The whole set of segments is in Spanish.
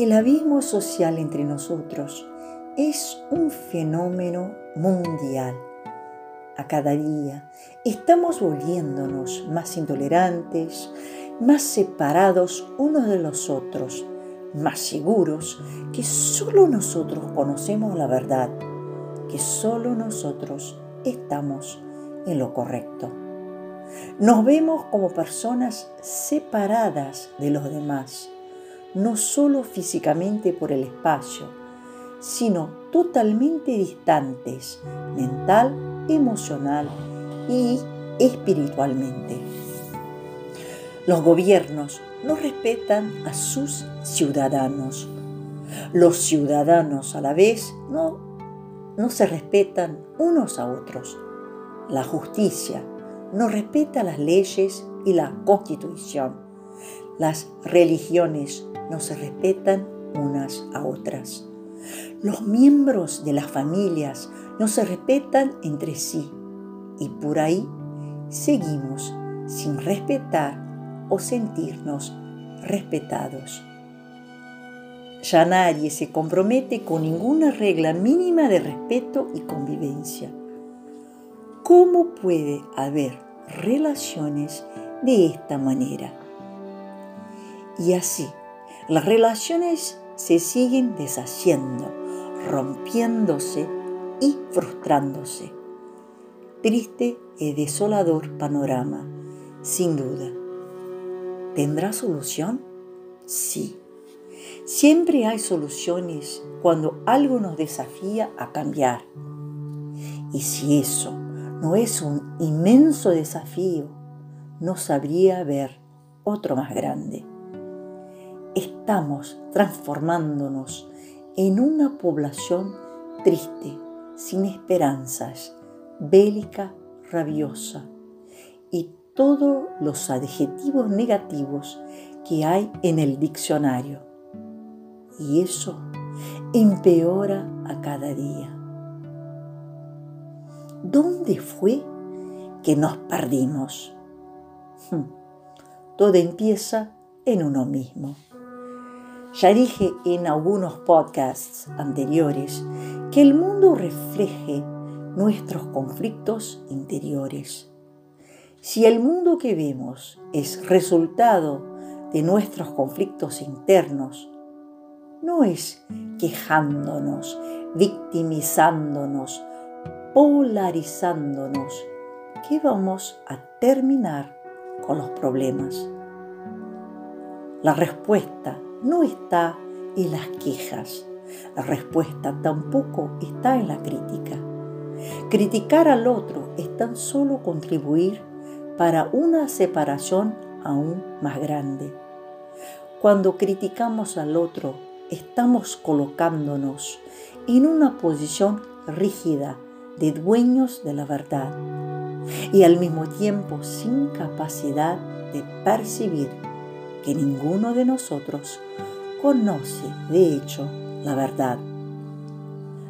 El abismo social entre nosotros es un fenómeno mundial. A cada día estamos volviéndonos más intolerantes, más separados unos de los otros, más seguros que solo nosotros conocemos la verdad, que solo nosotros estamos en lo correcto. Nos vemos como personas separadas de los demás, no solo físicamente por el espacio, sino totalmente distantes mental, emocional y espiritualmente. Los gobiernos no respetan a sus ciudadanos. Los ciudadanos a la vez no, no se respetan unos a otros. La justicia no respeta las leyes y la constitución. Las religiones no se respetan unas a otras. Los miembros de las familias no se respetan entre sí y por ahí seguimos sin respetar o sentirnos respetados. Ya nadie se compromete con ninguna regla mínima de respeto y convivencia. ¿Cómo puede haber relaciones de esta manera? Y así, las relaciones se siguen deshaciendo, rompiéndose y frustrándose. Triste y desolador panorama, sin duda. ¿Tendrá solución? Sí. Siempre hay soluciones cuando algo nos desafía a cambiar. Y si eso no es un inmenso desafío, no sabría ver otro más grande. Estamos transformándonos en una población triste, sin esperanzas, bélica, rabiosa y todos los adjetivos negativos que hay en el diccionario. Y eso empeora a cada día. ¿Dónde fue que nos perdimos? Hmm. Todo empieza en uno mismo. Ya dije en algunos podcasts anteriores que el mundo refleje nuestros conflictos interiores. Si el mundo que vemos es resultado de nuestros conflictos internos, no es quejándonos, victimizándonos, polarizándonos, que vamos a terminar con los problemas. La respuesta no está en las quejas. La respuesta tampoco está en la crítica. Criticar al otro es tan solo contribuir para una separación aún más grande. Cuando criticamos al otro, estamos colocándonos en una posición rígida de dueños de la verdad y al mismo tiempo sin capacidad de percibir que ninguno de nosotros conoce, de hecho, la verdad.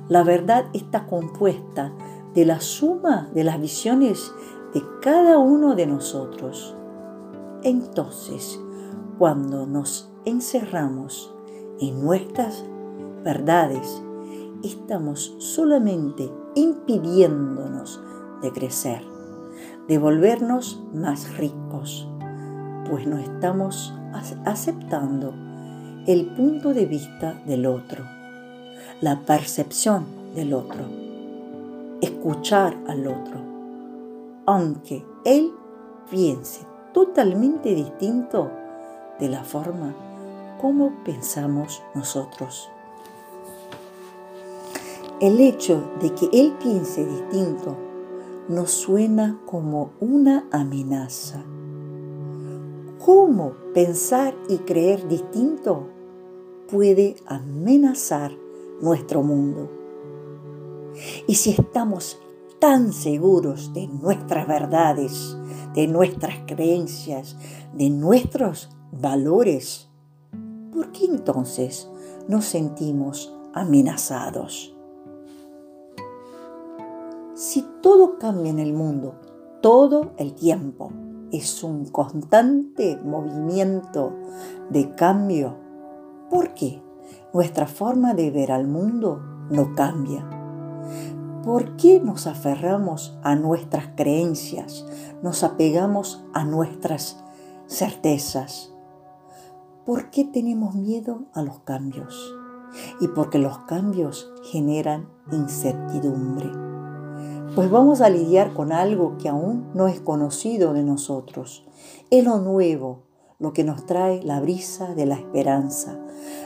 La verdad está compuesta de la suma de las visiones de cada uno de nosotros. Entonces, cuando nos encerramos en nuestras verdades, estamos solamente impidiéndonos de crecer, de volvernos más ricos, pues no estamos aceptando el punto de vista del otro, la percepción del otro, escuchar al otro, aunque él piense totalmente distinto de la forma como pensamos nosotros. El hecho de que él piense distinto nos suena como una amenaza cómo pensar y creer distinto puede amenazar nuestro mundo. Y si estamos tan seguros de nuestras verdades, de nuestras creencias, de nuestros valores, ¿por qué entonces nos sentimos amenazados? Si todo cambia en el mundo todo el tiempo, es un constante movimiento de cambio. ¿Por qué nuestra forma de ver al mundo no cambia. ¿Por qué nos aferramos a nuestras creencias, nos apegamos a nuestras certezas? ¿Por qué tenemos miedo a los cambios? Y porque los cambios generan incertidumbre. Pues vamos a lidiar con algo que aún no es conocido de nosotros. Es lo nuevo, lo que nos trae la brisa de la esperanza,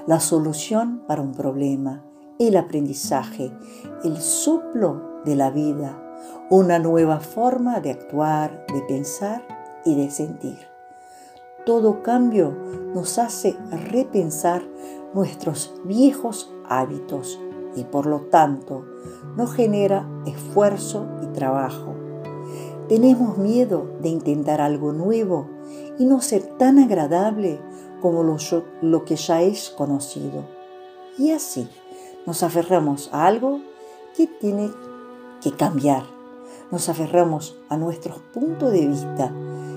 la solución para un problema, el aprendizaje, el soplo de la vida, una nueva forma de actuar, de pensar y de sentir. Todo cambio nos hace repensar nuestros viejos hábitos y por lo tanto nos genera esfuerzo y trabajo. Tenemos miedo de intentar algo nuevo y no ser tan agradable como lo que ya es conocido. Y así nos aferramos a algo que tiene que cambiar. Nos aferramos a nuestros puntos de vista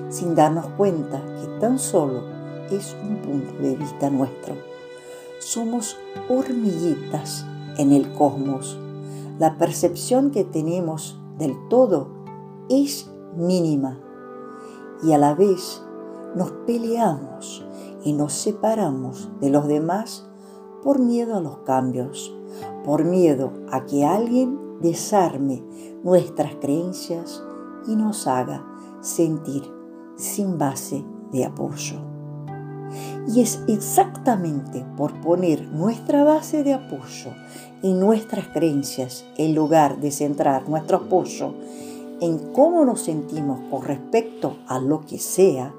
sin darnos cuenta que tan solo es un punto de vista nuestro. Somos hormiguitas en el cosmos. La percepción que tenemos del todo es mínima y a la vez nos peleamos y nos separamos de los demás por miedo a los cambios, por miedo a que alguien desarme nuestras creencias y nos haga sentir sin base de apoyo. Y es exactamente por poner nuestra base de apoyo y nuestras creencias en lugar de centrar nuestro apoyo en cómo nos sentimos con respecto a lo que sea,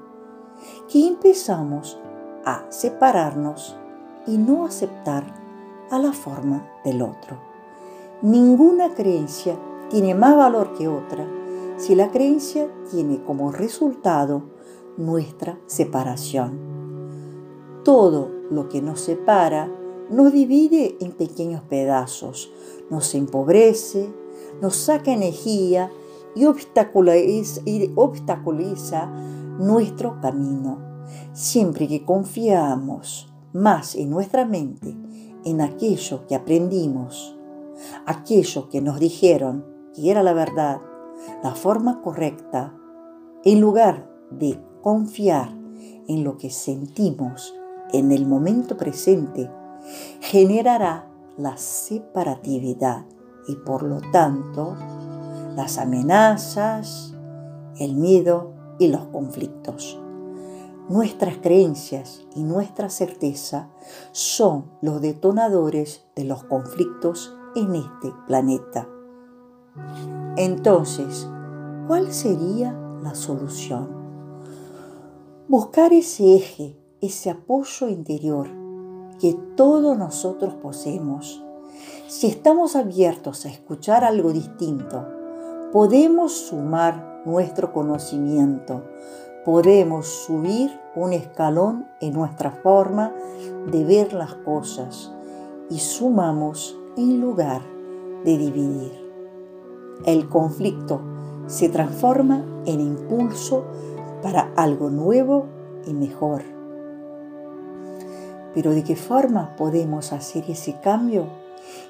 que empezamos a separarnos y no aceptar a la forma del otro. Ninguna creencia tiene más valor que otra si la creencia tiene como resultado nuestra separación. Todo lo que nos separa nos divide en pequeños pedazos, nos empobrece, nos saca energía y obstaculiza, y obstaculiza nuestro camino. Siempre que confiamos más en nuestra mente, en aquello que aprendimos, aquello que nos dijeron que era la verdad, la forma correcta, en lugar de confiar en lo que sentimos en el momento presente, generará la separatividad y por lo tanto las amenazas, el miedo y los conflictos. Nuestras creencias y nuestra certeza son los detonadores de los conflictos en este planeta. Entonces, ¿cuál sería la solución? Buscar ese eje, ese apoyo interior que todos nosotros poseemos. Si estamos abiertos a escuchar algo distinto, podemos sumar nuestro conocimiento, podemos subir un escalón en nuestra forma de ver las cosas y sumamos en lugar de dividir. El conflicto se transforma en impulso para algo nuevo y mejor. Pero ¿de qué forma podemos hacer ese cambio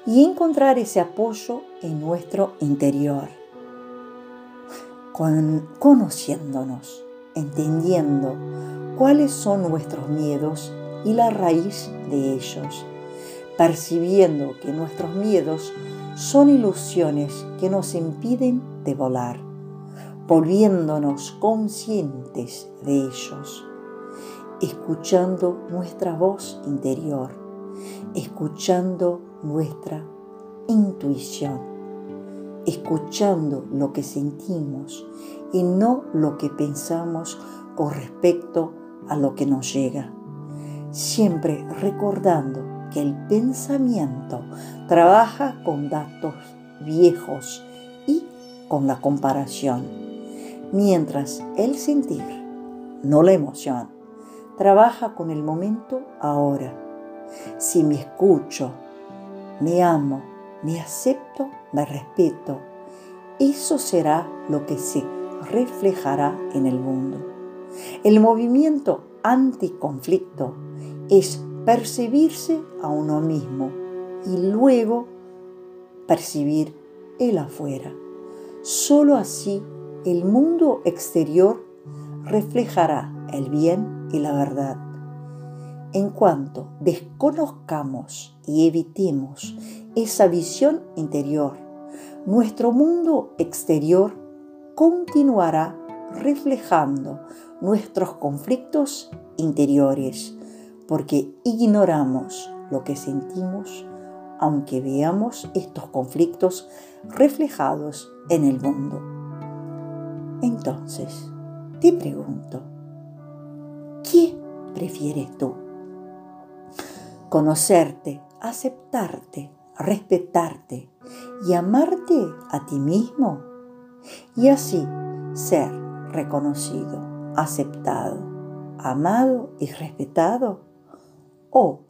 y encontrar ese apoyo en nuestro interior? Con, conociéndonos, entendiendo cuáles son nuestros miedos y la raíz de ellos percibiendo que nuestros miedos son ilusiones que nos impiden de volar, volviéndonos conscientes de ellos, escuchando nuestra voz interior, escuchando nuestra intuición, escuchando lo que sentimos y no lo que pensamos con respecto a lo que nos llega, siempre recordando que el pensamiento trabaja con datos viejos y con la comparación, mientras el sentir, no la emoción, trabaja con el momento ahora. Si me escucho, me amo, me acepto, me respeto, eso será lo que se reflejará en el mundo. El movimiento anticonflicto es percibirse a uno mismo y luego percibir el afuera. Solo así el mundo exterior reflejará el bien y la verdad. En cuanto desconozcamos y evitemos esa visión interior, nuestro mundo exterior continuará reflejando nuestros conflictos interiores, porque ignoramos lo que sentimos, aunque veamos estos conflictos reflejados en el mundo. Entonces, te pregunto, ¿qué prefieres tú? ¿Conocerte, aceptarte, respetarte y amarte a ti mismo? Y así ser reconocido, aceptado, amado y respetado? ¿O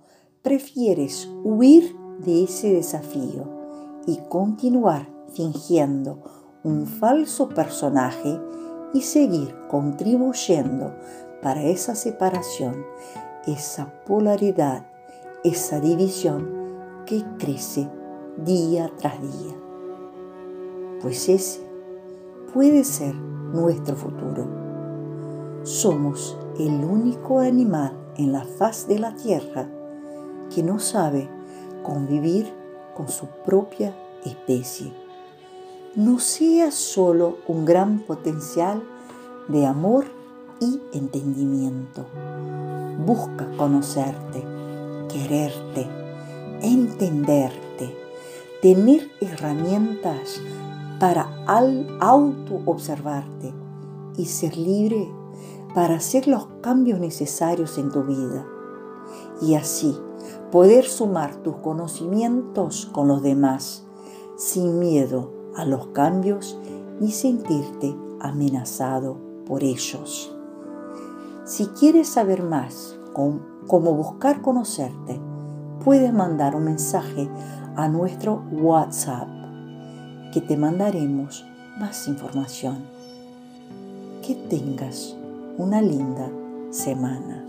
prefieres huir de ese desafío y continuar fingiendo un falso personaje y seguir contribuyendo para esa separación, esa polaridad, esa división que crece día tras día. Pues ese puede ser nuestro futuro. Somos el único animal en la faz de la tierra que no sabe convivir con su propia especie. No sea solo un gran potencial de amor y entendimiento. Busca conocerte, quererte, entenderte, tener herramientas para auto-observarte y ser libre para hacer los cambios necesarios en tu vida. Y así poder sumar tus conocimientos con los demás sin miedo a los cambios ni sentirte amenazado por ellos. Si quieres saber más cómo buscar conocerte, puedes mandar un mensaje a nuestro WhatsApp que te mandaremos más información. Que tengas una linda semana.